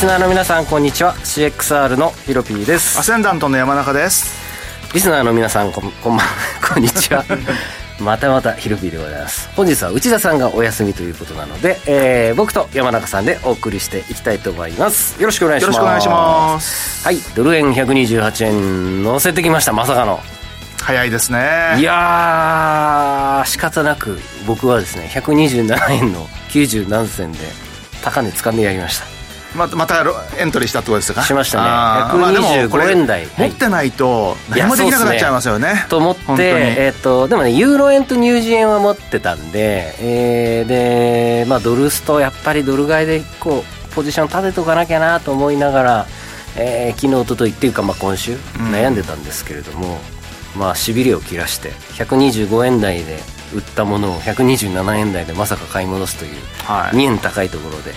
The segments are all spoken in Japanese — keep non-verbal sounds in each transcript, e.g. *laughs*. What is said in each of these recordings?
リスナーの皆さんこんにちは。CXR のヒロピーです。アセンダントの山中です。リスナーの皆さんこんこんばん *laughs* こんにちは。*laughs* またまたヒロピーでございます。本日は内田さんがお休みということなので、えー、僕と山中さんでお送りしていきたいと思います。よろしくお願いします。よろしくお願いします。はい。ドル円128円乗せてきましたまさかの。早いですね。いやー仕方なく僕はですね127円の90何銭で高値掴んでやりましたままたエントリーしたってことですか？しましたね。あーまあでもこれ125円台持ってないと何もできなくなっちゃいますよね。と思ってえっとでもねユーロ円とニュージー円は持ってたんで、えーでまあドルストやっぱりドル買いでこうポジション立てとかなきゃなと思いながら、えー昨日一昨日っていうかまあ今週ん。悩んでたんですけれども、まあしびれを切らして125円台で売ったものを127円台でまさか買い戻すという、はい。2円高いところで、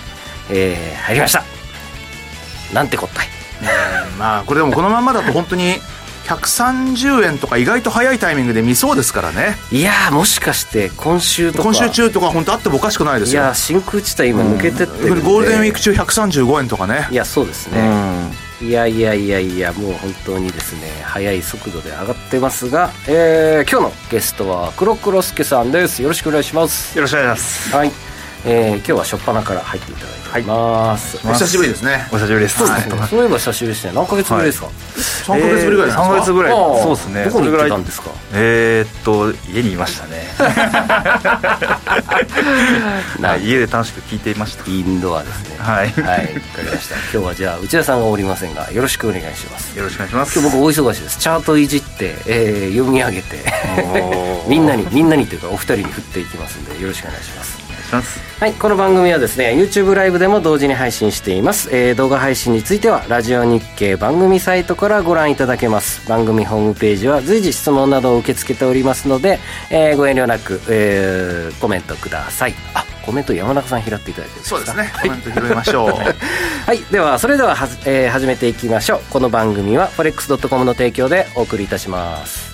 えー入りましたなんてこったい。うんまあこれでもこのままだと本当に130円とか意外と早いタイミングで見そうですからね。いやーもしかして今週とか。今週中とか本当あってもおかしくないですよ。いや真空地帯今抜けてってるんで、ゴールデンウィーク中135円とかね。いやそうですうね、ん。いやいやいやいやもう本当にですね速い速度で上がってますが、えー今日のゲストは黒黒助さんです。よろしくお願いします。よろしくお願いします。はい、えー今日は初っ端から入っていただいております、お久しぶりですね。お久しぶりです。そうですね、そういえば久しぶりですね。何ヶ月ぶりですか、3ヶ月ぶりぐらいなんですか、3ヶ月ぐらい。そうですね。どこに行っんですか？えー、っと家にいましたね。*laughs* はい家で楽しく聞いていました。インドアですね。はい。はいわかりました。今日はじゃあ内田さんがおりませんがよろしくお願いします。よろしくお願いします。今日僕大忙しです。チャートいじって、えー読み上げて。*laughs* みんなにみんなにというかお二人に振っていきますんでよろしくお願いしますします。はいこの番組はですね YouTube ライブでも同時に配信しています、えー動画配信についてはラジオ日経番組サイトからご覧いただけます。番組ホームページは随時質問などを受け付けておりますので、えーご遠慮なく、えーコメントください。あコメント山中さん拾っていただいてそうですね。コメント拾いましょう。*laughs* はい、ではそれでははず、えー始めていきましょう。この番組は forex.com の提供でお送りいたします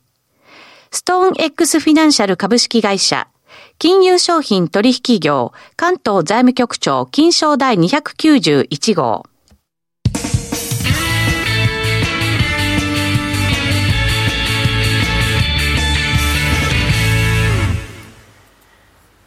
ストーン X フィナンシャル株式会社、金融商品取引業、関東財務局長、金商第291号。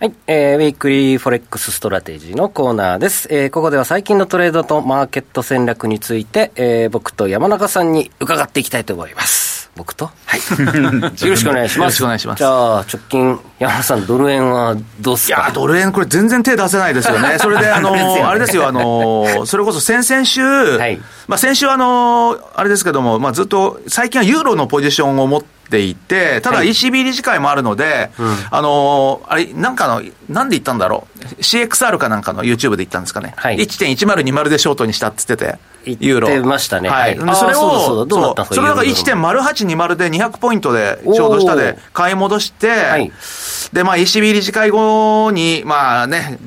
はい、えー、 Weekly Forex Strategy のコーナーです。えー、ここでは最近のトレードとマーケット戦略について、えー、僕と山中さんに伺っていきたいと思います。僕と？はい。*laughs* よろしくお願いします。よろしくお願いしますじゃあ、直近、山中さん、ドル円はどうっすか？いやードル円これ全然手出せないですよね。*laughs* それで、あのねあれですよ、あの *laughs* それこそ先々週、はいまあ先週あのあれですけども、まあずっと、最近はユーロのポジションを持っていて、ただはい。ECB 理事会もあるので、あのあれ、なんかの、なんで言ったんだろう？CXR かなんかの YouTube で言ったんですかね？はい。1.1020でショートにしたって言ってて。言ってユーロ。ましたね。はい。はい。でそれを、それだか？らユーロ1.0820で200ポイントでちょうど下で買い戻して、はい。で、まあ ECB 理事会後に、まあね、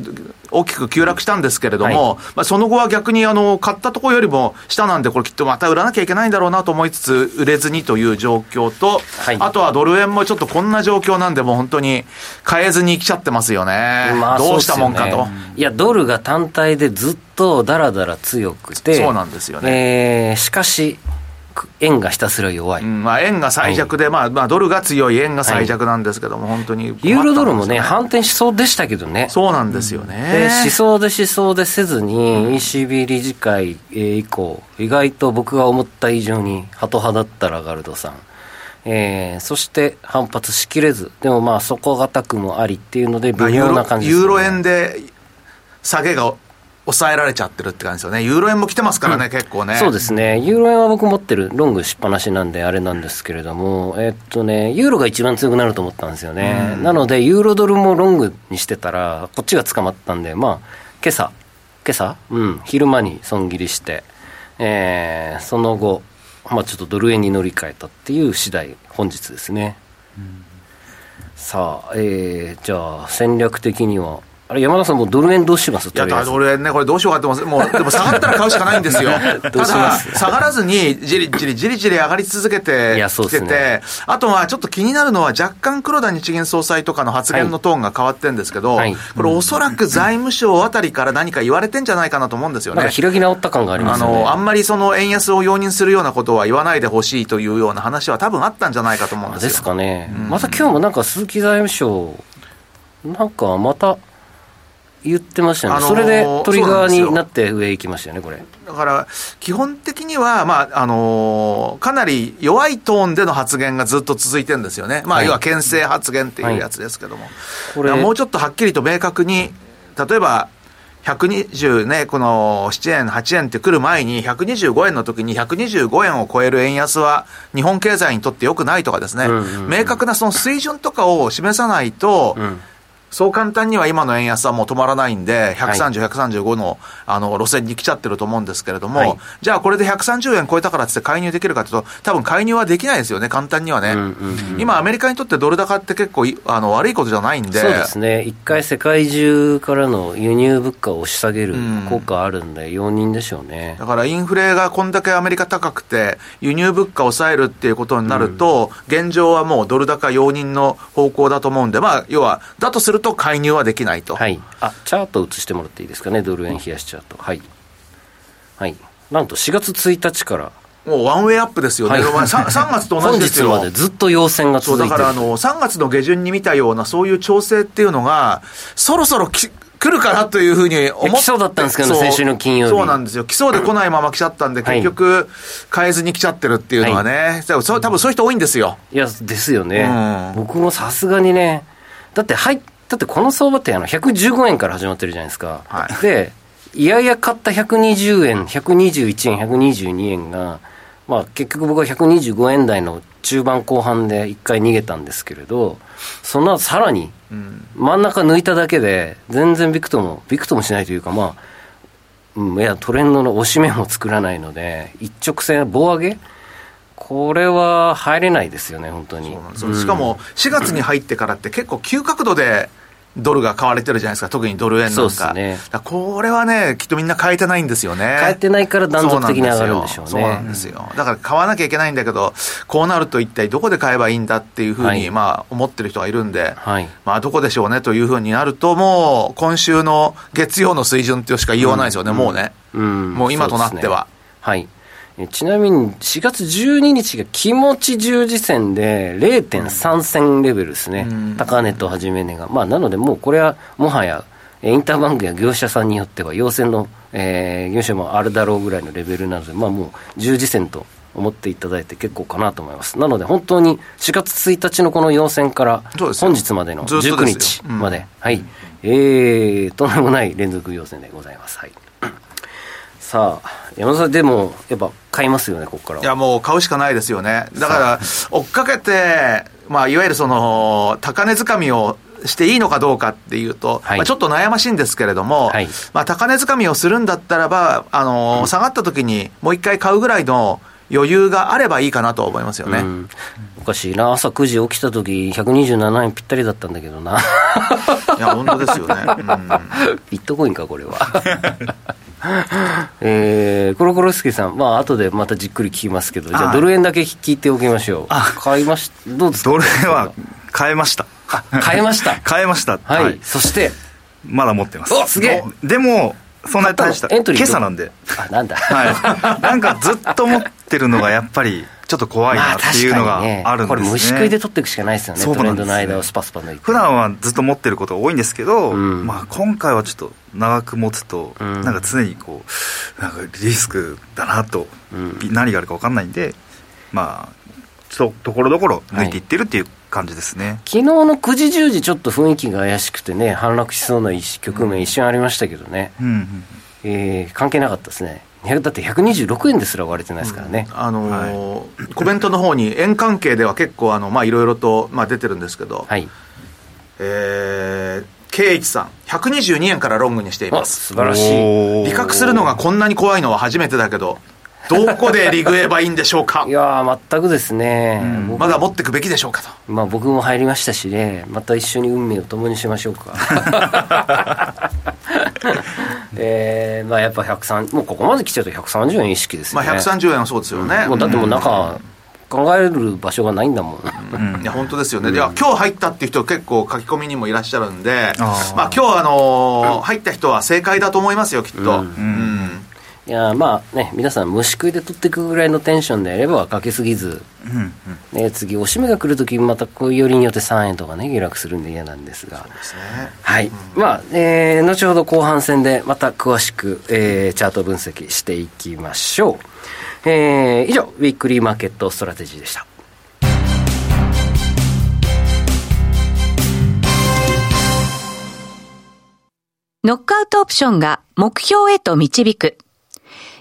大きく急落したんですけれども、まあ、その後は逆にあの買ったところよりも下なんで、これきっとまた売らなきゃいけないんだろうなと思いつつ、売れずにという状況と、はいあとはドル円もちょっとこんな状況なんで、もう本当に買えずに来ちゃってますよね。まあどうしたもんかと。ねいや、ドルが単体でずっとだらだら強くて、そうなんですよねえーしかし、く円がひたすら弱い。うんまあ、円が最弱で、まあ、まあ、ドルが強い、円が最弱なんですけども、本当に困ったんですよ、ユーロドルもね、反転しそうでしたけどね。そうなんですよでね。しそうでしそうでせずに、ECB 理事会えー以降、意外と僕が思った以上にハト派だったラガルドさん。えーそして反発しきれず、でもまあ底堅くもありっていうので、微妙な感じです、ねユーロ円で下げが抑えられちゃってるって感じですよね。ユーロ円も来てますからね、結構ね。そうですね、ユーロ円は僕持ってるロングしっぱなしなんであれなんですけれども、えっとね、ユーロが一番強くなると思ったんですよね、なので、ユーロドルもロングにしてたら、こっちが捕まったんで、まあ、今朝今朝？うん、昼間に損切りして、えーその後、まあ、ちょっとドル円に乗り換えたっていう次第、本日ですね。さあ、えーじゃあ、戦略的には、あれ、山田さん、もうドル円どうします？いや、ドル円ね、これどうしようかって思ってもう、でも下がったら買うしかないんですよ。*laughs* ただ、す下がらずに、じりじりじりじり上がり続けてきてですねて、あとはちょっと気になるのは、若干黒田日銀総裁とかの発言のトーンが変わってるんですけど、はいこれおそらく財務省あたりから何か言われてんじゃないかなと思うんですよね。なんか開き直った感がありまあすよね。の、あんまりその円安を容認するようなことは言わないでほしいというような話は多分あったんじゃないかと思うんですよ。ですかね、また今日もなんか鈴木財務省、なんかまた言ってましたよね、あのーそれでトリガーになって上行きましたよね、これ。だから、基本的には、まあ、あのーかなり弱いトーンでの発言がずっと続いてるんですよね。まあ、はい。要は牽制発言っていうやつですけども。これだからもうちょっとはっきりと明確に、例えば、120ね、この7円、8円って来る前に、125円の時に125円を超える円安は、日本経済にとって良くないとかですね、うんうんうん。明確なその水準とかを示さないと、うんそう簡単には今の円安はもう止まらないんで、130、135のあの路線に来ちゃってると思う。んですけれども、はい。じゃあこれで130円超えたからって介入できるかというと、多分介入はできないですよね、簡単にはね。うんうんうん。今、アメリカにとってドル高って結構いあの悪いことじゃないんで、そうですね、一回世界中からの輸入物価を押し下げるうん。効果あるんで、容認でしょうね。だ。からインフレがこんだけアメリカ高くて、輸入物価を抑えるっていうことになると、現状はもうドル高容認の方向だと思うんで、まあ、要は、だとすると介入はできないと。はい、あチャート映してもらっていいですかね、ドル円冷やしチャート。はい、はい、なんと4月1日から。もうワンウェイアップですよね。はい。まあ 3, 3月と同本じですよ。*laughs* 日までずっと陽線が続いてる。だからあの、3月の下旬に見たような、そういう調整っていうのが、そろそろき来るかなというふうに思って来そうだったんですけど先週の金曜日。そうなんですよ。来そうで来ないまま来ちゃったんで、はい。結局、変えずに来ちゃってるっていうのはね、そうそう多分そういう人多いんですよ。いや、ですよね。うん。僕もさすがにね、だって、はい、だってこの相場ってあの115円から始まってるじゃないですか。はいで、いやいや買った120円、121円、122円が、まあ結局僕は125円台の中盤後半で一回逃げたんですけれど、その後さらに真ん中抜いただけで、全然ビクとも、ビクともしないというか、まあ、うん、いや、トレンドの押し目も作らないので、一直線、棒上げこれは入れないですよね、本当に。そうしかも、4月に入ってからって結構急角度で、ドルが買われてるじゃないですか、特にドル円なんか。そうですねだからこれはね、きっとみんな変えてないんですよね。変えてないから断続的に上がるんでしょうね。そうなんですよ。だから買わなきゃいけないんだけど、こうなると一体どこで買えばいいんだっていうふうに、はいまあ思ってる人がいるんで、はい。まあどこでしょうねというふうになると、もう今週の月曜の水準っていうしか言いようがないですよね、もうね。うんもう今となっては。はい。えちなみに4月12日が気持ち十字線で0.3銭レベルですね、うん。高値と始め値が、まあ、なのでもうこれはもはやえインターバンクや業者さんによっては陽線の、えー業者もあるだろうぐらいのレベルなので、まあ、もう十字線と思っていただいて結構かなと思います。なので本当に4月1日のこの陽線から本日までのずっと19ですよ。日まで、はい。えー、とんでもない連続陽線でございます。はいさあ山田さんでもやっぱ買いますよねここから。はいや、もう買うしかないですよね。だから、追っかけて、まあ、いわゆるその、高値掴みをしていいのかどうかっていうと、はい。まあ、ちょっと悩ましいんですけれども、はい。まあ、高値掴みをするんだったらば、あの、下がった時にもう一回買うぐらいの余裕があればいいかなと思いますよね。うん。おかしいな。朝9時起きた時127円ぴったりだったんだけどな。いや、本当ですよね。うん。*laughs* ビットコインかこれは *laughs* えー、コロコロスケさん。まあ後でまたじっくり聞きますけどじゃあはい。ドル円だけ聞いておきましょう。あ買いましどうですか？ドル円は変えました。あ変えました。*laughs* 変えました。はい、そしてまだ持ってます。おすげえ。でもそんなに大した今朝なんで。あなんだ。はい。なんかずっと持ってるのがやっぱりちょっと怖いまあなっていうのがあるんですね。これ虫食いで取っていくしかないですよねトレンドの間をスパスパ抜いて。普段はずっと持ってることが多いんですけど、うん。まあ、今回はちょっと長く持つと、うん。なんか常にこうなんかリスクだなと、うん。何があるか分かんないんでまあちょっとところどころ抜いていってるっていう感じですね、昨日の9時10時ちょっと雰囲気が怪しくてね反落しそうな一局面一瞬ありましたけどね、うんうん。えー関係なかったですねだって126円ですら割れてないですからね、あのーコメントの方に円関係では結構あのまあいろいろとまあ出てるんですけど、はい。えー、圭一さん122円からロングにしていあます。素晴らしい。利確するのがこんなに怖いのは初めてだけどどこでリグえばいいんでしょうか？いやー全くですね、僕まだ持っていくべきでしょうかと。まあ僕も入りましたしね。また一緒に運命を共にしましょうか。*laughs* えー、まあやっぱ103もうここまで来ちゃうと130円意識ですよね、まあ130円はそうですよね、もうだってもう中、考える場所がないんだもん、いや本当ですよね、いや今日入ったっていう人結構書き込みにもいらっしゃるんでまあ今日あのー入った人は正解だと思いますよきっと、うんいやまあね皆さん虫食いで取っていくぐらいのテンションでやればかけすぎず、うんうん。ね、次押し目が来るときまたこういうよりによって3円とかね下落するんで嫌なんですが。ですね。はい、まあ、えー後ほど後半戦でまた詳しく、えーチャート分析していきましょう、えー以上 Weekly Market Strategy でした。ノックアウトオプションが目標へと導く。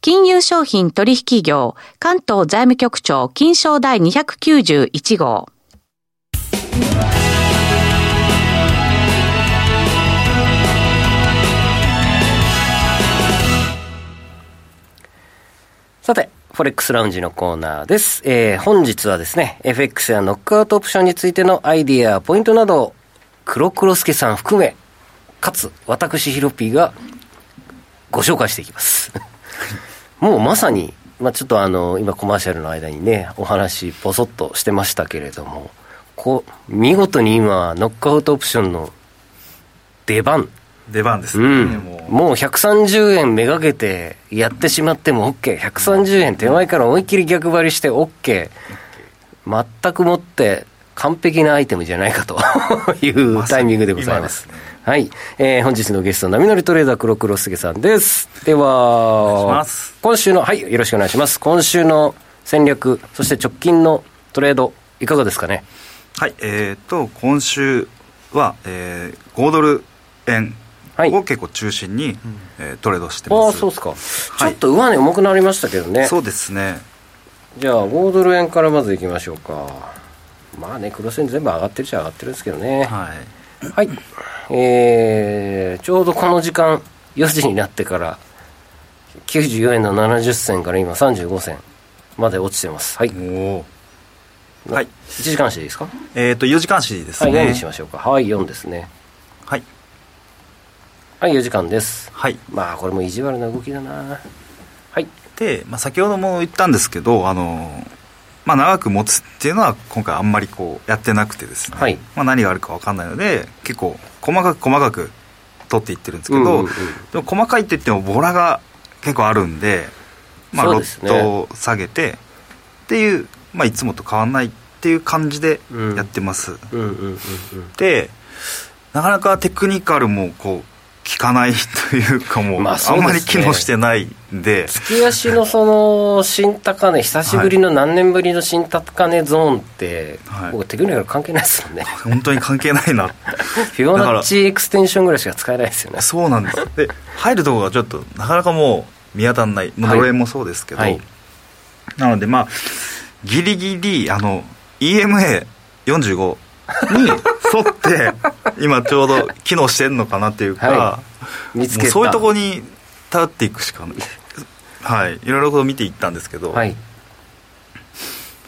金融商品取引業、関東財務局長、金賞第291号。さて、フォレックスラウンジのコーナーです。えー本日はですね、FX やノックアウトオプションについてのアイディアポイントなどを、黒黒助さん含め、かつ、私ヒロピーがご紹介していきます。もうまさに、まあちょっとあの、今コマーシャルの間にね、お話ポソッとしてましたけれども、こう、見事に今、ノックアウトオプションの出番、出番ですね、うん、もう。もう130円めがけてやってしまっても OK、130円手前から思いっきり逆張りして OK、全くもって完璧なアイテムじゃないかというタイミングでございます。今ですねはい、えー本日のゲスト、波乗りトレーダー黒黒すげさんです。では、今週の、はい、よろしくお願いします。今週の戦略、そして直近のトレード、いかがですかね？はいえー、と今週は、えー、5ドル円はいを結構中心に、えートレードしてああ、ますそうですか。ちょっと上値重くなりましたけどね。そうですねじゃあ5ドル円からまずいきましょうかまあね黒線全部上がってるっちゃ上がってるんですけどね、はいはい。えー、ちょうどこの時間、4時になってから、94円の70銭から今35銭まで落ちてます。はい。おおはい1時間足でいいですか？えっ、と4時間足ですはい、ね4にしましょうか。はい、4ですね。はいはい、4時間です。はいまあ、これも意地悪な動きだなはい。で、まあ、先ほども言ったんですけどあのまあ、長く持つっていうのは今回あんまりこうやってなくてですね、はい。まあ、何があるか分かんないので結構細かく細かく取っていってるんですけど、うんうんうん。でも細かいって言ってもボラが結構あるんで、まあ、ロットを下げてっていう、まあ、いつもと変わんないっていう感じでやってます、うんうんうんうん。でなかなかテクニカルもこう効かないというかもう、まあそあうんまり機能してないんで。月足のその新高値久しぶりの何年ぶりの新高値ゾーンって、はい。僕テクニカル関係ないですもんね本当に関係ないな。*laughs* フィボナッチエクステンションぐらいしか使えないですよね。そうなんです。で入るところがちょっとなかなかもう見当たらない、まあ、はい。ドル円もそうですけど、はい。なのでまあギリギリあの EMA45 に沿って今ちょうど機能してんのかなっていうか、は見つけた。もうそういうところに頼っていくしかない。はい。いろいろこう見ていったんですけど、はい。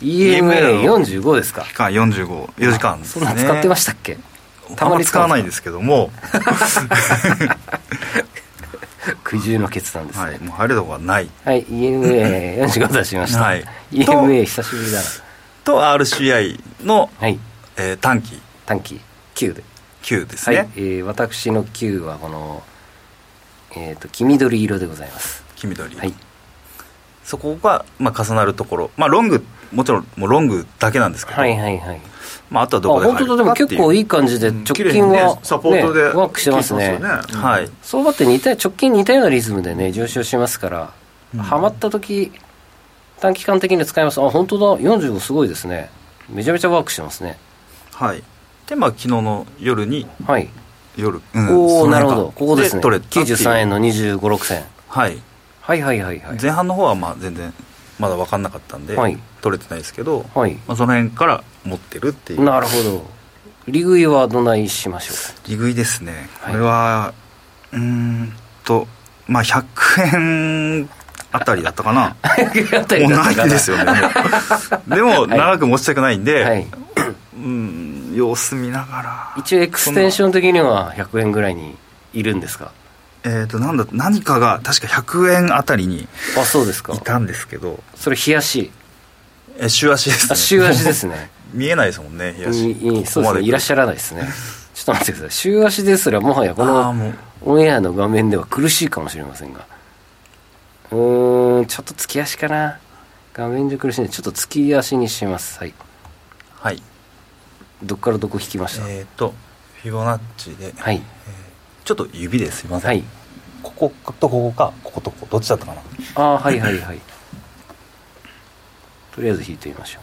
EMA45 ですか？期間454時間ですね。そんなん使ってましたっけ？たまに使わないですけども、*laughs* 苦渋の決断ですね。はい、もう入るところがない。はい、EMA45 出しました、はい。EMA 久しぶりだな。と RCI の、はい。えー短期短期9で。9ですね、はい、えー私の9はこのえっ、と黄緑色でございます。黄緑、はい。そこが、まあ、重なるところ、まあ、ロングもちろんもうロングだけなんですけど、はいはいはい。まあ、あとはあどこで入る本当だでも結構いい感じで直近は、ねサポートで、ねワークしてますね。ね。はい。相場って似た直近似たようなリズムでね上昇しますから、うん。ハマった時短期間的に使います。あ本当だ。45すごいですね。めちゃめちゃワークしてますね。はいでまあ昨日の夜にはい、夜、うんおおなるほど。ここですね。取れたっていう。93円の2 5 6銭はい。はいはいはいはい。前半の方はまあ全然まだ分かんなかったんで、はい。取れてないですけど、はい。まあ、その辺から持ってるっていう。なるほど。利食いはどないしましょう。利食いですね。はい。これは、うーんとまあ100円あたりだったかな。かもうないですよねでも長く持ちたくないんで、はい。うん様子見ながら。一応エクステンション的には100円ぐらいにいるんですか？えっ、となんだ何かが確か100円あたりにあそうですか。いたんですけど。それ冷やしえ週足ですね。あ週足ですね。*laughs* 見えないですもんね冷やしそうですね。いらっしゃゃらないですね。ちょっと待ってください。週足ですらもはやこのオンエアの画面では苦しいかもしれませんが。うーんちょっと月足かな。画面で苦しいんでちょっと月足にします。はい。はいどっからどこ引きました、えっ、とフィボナッチで、はい。ちょっと指ですいません、はい。こことここかこことここどっちだったかな？ああはいはいはい。*laughs* とりあえず引いてみましょ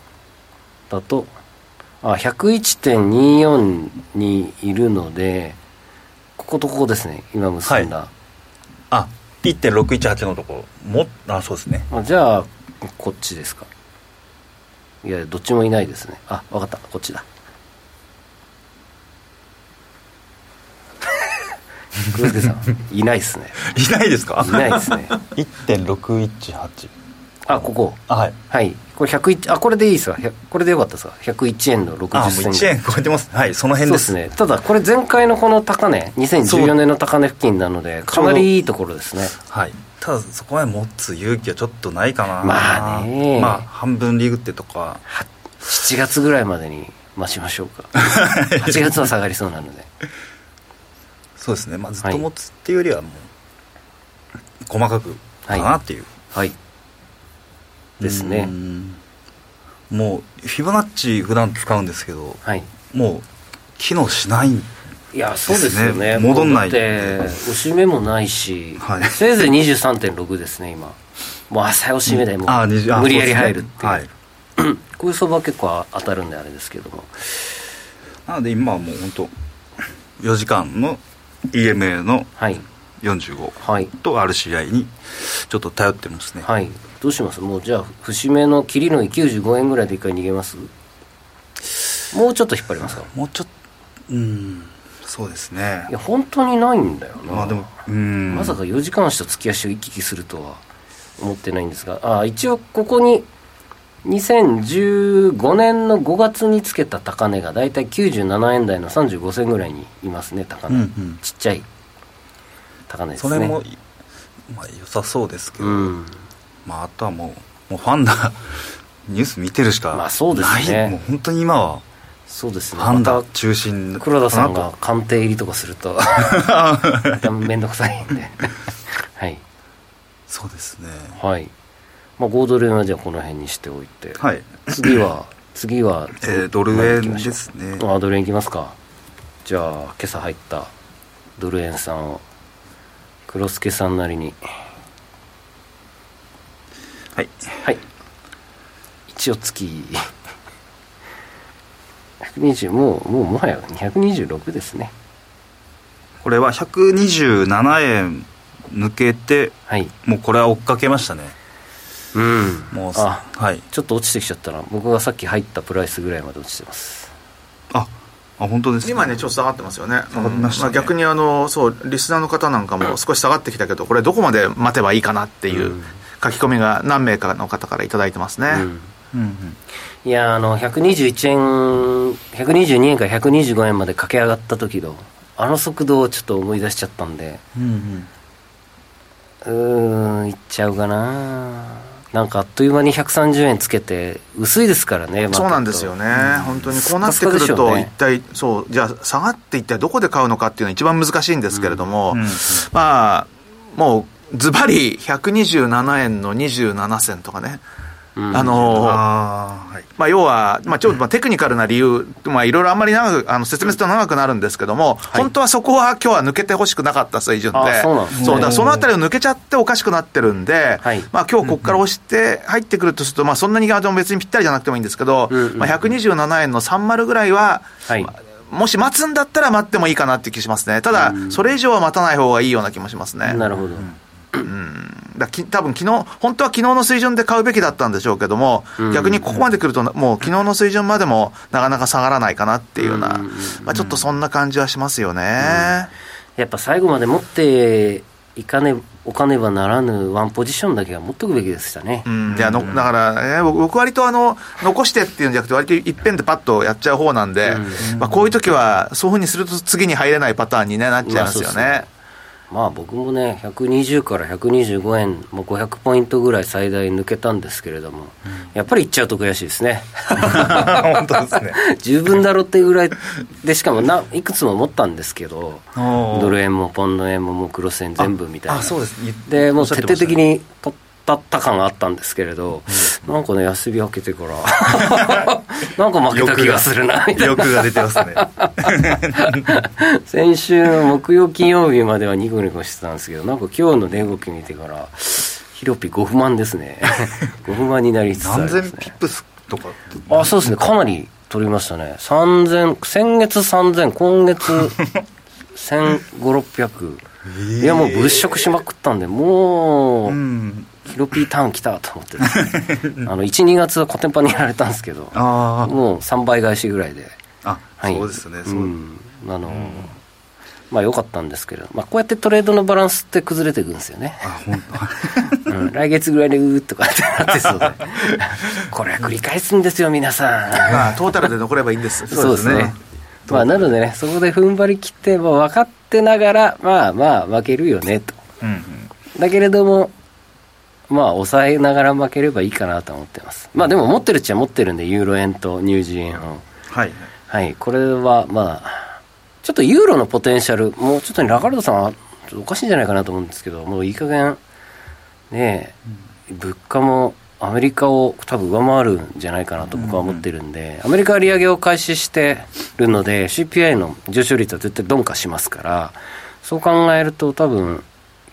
う。だとあ101.24にいるのでこことここですね。今結んだ、あ1.618のとこ。ろもあそうですね。あじゃあこっちですか。いやどっちもいないですね。あわかった。こっちだ黒助さんいないですね。いないですか？いないですね。1.618あここ？あはい。はい。これ101あこれでいいですか100これでよかったですか101円のあ60もう銭1円超えてます？はいそのそうで辺ですすね。ただこれ前回のこの高値2014年の高値付近なのでかなりいいところですね。はい。ただそこまで持つ勇気はちょっとないかな。まあね。まあ半分リーグってとか。は7月ぐらいまでに待ちましょうか。*laughs* 8月は下がりそうなのでそうですね、まあ、ずっと持つっていうよりはもう細かくかなっていう、はい。ですね。うん。もうフィボナッチ普段使うんですけどはい。もう機能しないいやそうですよね。ですね戻んないって押し目もないし、はい。せいぜい23.6ですね今。もう朝押し目でもうあ20あ無理やり入るっていう。ね。はい。*clears throat* こういう相場は結構当たるんであれですけども。なので今はもう本当4時間の EMA のはい。45はい。と RCI にちょっと頼ってますね、はい。どうします？もうじゃあ節目の切りのい95円ぐらいで一回逃げます？もうちょっと引っ張りますか？もうちょっとうんそうですね。いや本当にないんだよな、まあでもうん。まさか4時間足と月足を行き来するとは思ってないんですが。あ一応ここに2015年の5月につけた高値が大体97円台の35銭ぐらいにいますね高値、うんうん。ちっちゃい高値ですね。それも、まあ、良さそうですけど、うん。まあ、あとはもうもうファンダ *laughs* ニュース見てるしかまあそうですね。ない。もう本当に今はそうですね。ファンダま中心た黒田さんか。が官邸入りとかすると *laughs* 面倒くさいんで。*laughs* はい。そうですね。はいまあ5ドル円はじゃあこの辺にしておいて、はい。次は *coughs* 次は、えードル円ですね。あドル円いきますか。じゃあ今朝入ったドル円さんを黒助さんなりに。はい。はい。一応月。120もうもうもはや226ですね。これは127円抜けてはい。もうこれは追っかけましたねうん。もうあ。はい。ちょっと落ちてきちゃったな。僕がさっき入ったプライスぐらいまで落ちてます。ああ本当です今ねちょっと下がってますよね。下がりました。ねうんあ、逆にあのそうリスナーの方なんかも少し下がってきたけどこれどこまで待てばいいかなっていううん。書き込みが何名かの方から頂いてますね、うん。うんうん。いやあの121円122円から125円まで駆け上がった時のあの速度をちょっと思い出しちゃったんで。うんうん。うーんいっちゃうかななんかあっという間に130円つけて薄いですからねそうなんですよね、本当にこうなってくると、うね。一体、そう、じゃあ、下がって一体どこで買うのかっていうのが一番難しいんですけれども、うんうんまあ、もう、ズバリ127円の27銭とかね、うんあのああはい。まあ、要は、まあ、ちょっとまあテクニカルな理由、まあ、いろいろあんまり長く、あの説明すると長くなるんですけども、本当はそこは今日は抜けてほしくなかった水準で、あそのあたりを抜けちゃっておかしくなってるんで、はい。まあ今日ここから押して入ってくるとすると、まあそんなにあの別にぴったりじゃなくてもいいんですけど、うんうんまあ、127円の30ぐらいは、はい。まあもし待つんだったら待ってもいいかなって気しますね。ただ、それ以上は待たない方がいいような気もしますね。なるほど、だき多分昨日本当は昨日の水準で買うべきだったんでしょうけども、逆にここまで来ると、もう昨日の水準までもなかなか下がらないかなっていうような、まあ、ちょっとそんな感じはしますよね。やっぱ最後まで持っていかねおかねばならぬワンポジションだけは持っとくべきでしたね、うん、いやのだから、ね、僕僕割とあの残してっていうんじゃなくて、割といっぺんでパッとやっちゃう方なんで、まあ、こういう時は、そういうふうにすると次に入れないパターンに、ね、なっちゃいますよね。まあ僕もね120から125円もう500ポイントぐらい最大抜けたんですけれども、やっぱりいっちゃうと悔しいですね。*laughs* 本当ですね。*laughs* 十分だろっていうぐらいでしかもないくつも持ったんですけどドル円もポンド円ももうクロス円全部みたいな。あそうです。でもう徹底的に取ったった感があったんですけれど、なんかね安日明けてから *laughs* なんか負けた気がするなみたいな。欲が出てますね。*laughs* 先週の木曜金曜日まではニコニコしてたんですけどなんか今日の値動き見てからヒロピ5不満ですね。*laughs* 5不満になりつつあり何ます、ね、千ピップスとかあそうですね。かなり取りましたね。3000先月3000今月1500600いやもう物色しまくったんでもう、うんヒロピーターン来たと思って *laughs* あの12月はコテンパンにやられたんですけどもう3倍返しぐらいで。あ、はい。そうですね。そう、ん。あのまあ良かったんですけど、まあ、こうやってトレードのバランスって崩れていくんですよね、あ本当。*laughs* うん、来月ぐらいでうーっとかってなってそうで。*laughs* これは繰り返すんですよ皆さん。まあ、トータルで残ればいいんです。そうですね。まあなのでねそこで踏ん張り切っても分かってながらまあまあ負けるよねと。うんうん。だけれどもまあ抑えながら負ければいいかなと思ってます。まあでも持ってるっちゃ持ってるんでユーロ円とニュージー円をはい。はい。これはまあちょっとユーロのポテンシャルもうちょっとラガルドさんはおかしいんじゃないかなと思うんですけどもういい加減ねえ物価もアメリカを多分上回るんじゃないかなと僕は思ってるんで、アメリカは利上げを開始してるので CPI の上昇率は絶対鈍化しますからそう考えると多分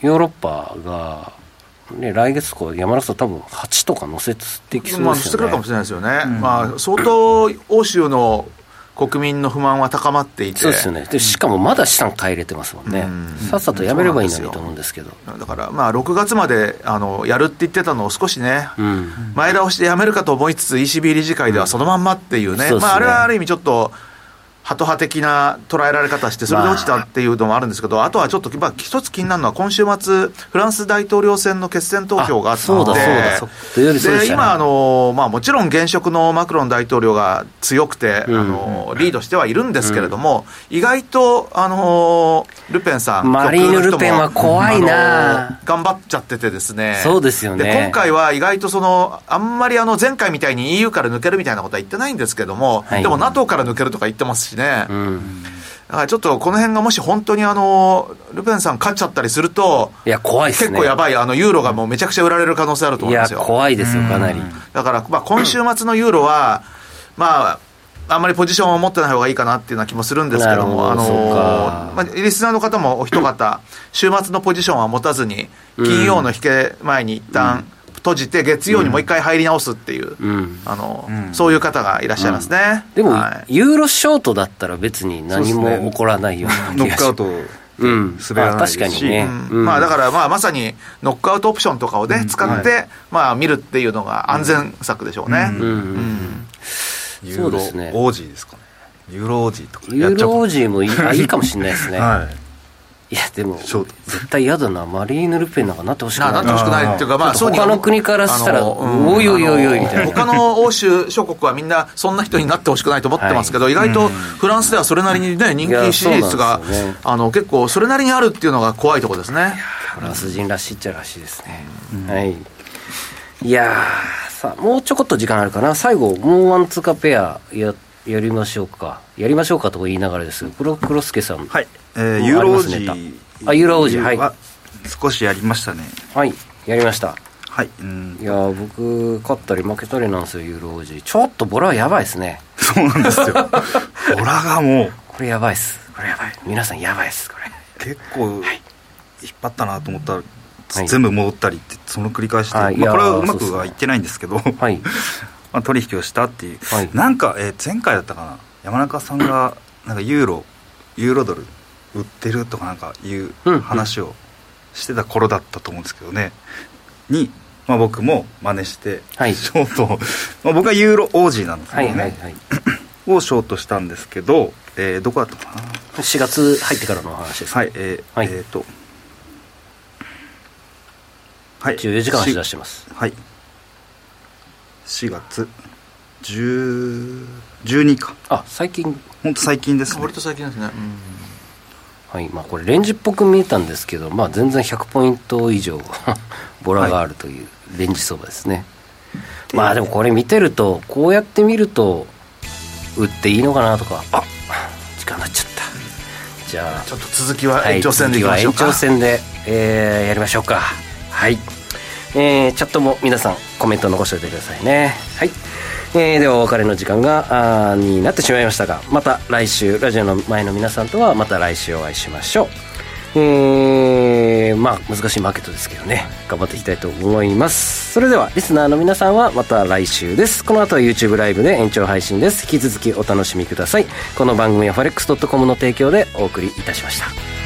ヨーロッパが、ね、来月こう山中さん多分8とか乗せていきそうまあ、ですよね、してくるかもしれないですよね。まあ、相当、欧州の国民の不満は高まっていて。そうですよね。でしかもまだ資産買い入れてますもんね、うん。さっさとやめればいいのにと思うんですけど。だから、まあ、6月まであのやるって言ってたのを少しね、うん。前倒しでやめるかと思いつつ、ECB 理事会ではそのまんまっていうね、そうですね。まあ、あれはある意味ちょっと、ハト派的な捉えられ方して、それで落ちたっていうのもあるんですけど、あとはちょっと、まあ、一つ気になるのは、今週末、フランス大統領選の決選投票があって、そうだそうだそう土曜日そうでしたね。今あの、まあ、もちろん現職のマクロン大統領が強くて、あのリードしてはいるんですけれども、意外と、あのルペンさん、マリーヌルペンは怖いな。頑張っちゃっててですね、そうですよね。で今回は意外とその、あんまりあの前回みたいに EU から抜けるみたいなことは言ってないんですけども、はい。でも NATO から抜けるとか言ってますしね。うん。だからちょっとこの辺がもし本当にあの、ルペンさん勝っちゃったりすると、いや怖いね。結構やばい、あの、ユーロがもうめちゃくちゃ売られる可能性あると思いますよ。怖いですよかなり。だから、まあ、今週末のユーロは、まあ、あんまりポジションを持ってない方がいいかなっていうような気もするんですけども、ど。そうか。まあ、リスナーの方もお一方、週末のポジションは持たずに、金曜の引け前に一旦閉じて、月曜にもう一回入り直すっていう、うん。あのそういう方がいらっしゃいますね。でも、はい。ユーロショートだったら別に何も起こらないようなノ気がしックアウト。うん。滑らないですしかまあ、だから、まあ、まさにノックアウトオプションとかをね、使って、まあ、見るっていうのが安全策でしょうね。うん。うんユーロそうですね。王子ですか。ねユーロ王子と。かユーロ王子子もいいあいいかもしれないですね、*laughs* はい。い、やでも絶対嫌だなマリーヌ・ルペンなんかなってほしくないななってほしくないっていうか、まあ、他の国からしたらおいおいおいおいみたいな。他の欧州諸国はみんなそんな人になってほしくないと思ってますけど、意外とフランスではそれなりにね、人気支持率があの、結構それなりにあるっていうのが怖いところですね。フランス人らしいっちゃらしいですね、はい。いやーさあもうちょこっと時間あるかな。最後もうワンツーカペアややりましょうか。やりましょうかと言いながらです。が黒黒助さん。はい、えー、ユーロ王子あユーロ王子はい。少しやりましたね。はい。やりました。はい。うん。いやー僕勝ったり負けたりなんですよユーロ王子。ちょっとボラはやばいですね。そうなんですよ。*laughs* ボラがもう。これやばいっす。これやばい。皆さんやばいっすこれ。結構引っ張ったなと思ったら、はい全部戻ったりってその繰り返しで、はい。まあ、これはうまくはいってないんですけど、はい。*laughs* まあ、取引をしたっていう、はい。なんか、えー前回だったかな。山中さんがなんかユーロユーロドル売ってるとかなんかいう話をしてた頃だったと思うんですけどね、に、まあ、僕も真似して、はい。ショートを、まあ、僕はユーロ王子なんですけはどね、いはいはい。をショートしたんですけど、えーどこだったかな。4月入ってからの話ですね。はいえーはい。えーとはい。14時間走らしてます。はい。4月10 12か。あ最近。本当最近ですね。割と最近ですね。はい。まあこれレンジっぽく見えたんですけどまあ全然100ポイント以上 *laughs* ボラがあるというレンジ相場ですね、まあでもこれ見てるとこうやって見ると売っていいのかなとかあ時間になっちゃった。じゃあ。ちょっと続きははい延長戦でいきましょうか。次は延長戦で、えーやりましょうかはい、えーチャットも皆さんコメント残しておいてくださいね。はい、えーではお別れの時間があになってしまいましたがまた来週ラジオの前の皆さんとはまた来週お会いしましょう。えーまあ難しいマーケットですけどね。頑張っていきたいと思います。それではリスナーの皆さんはまた来週です。この後は YouTube ライブで延長配信です。引き続きお楽しみください。この番組は forex.com の提供でお送りいたしました。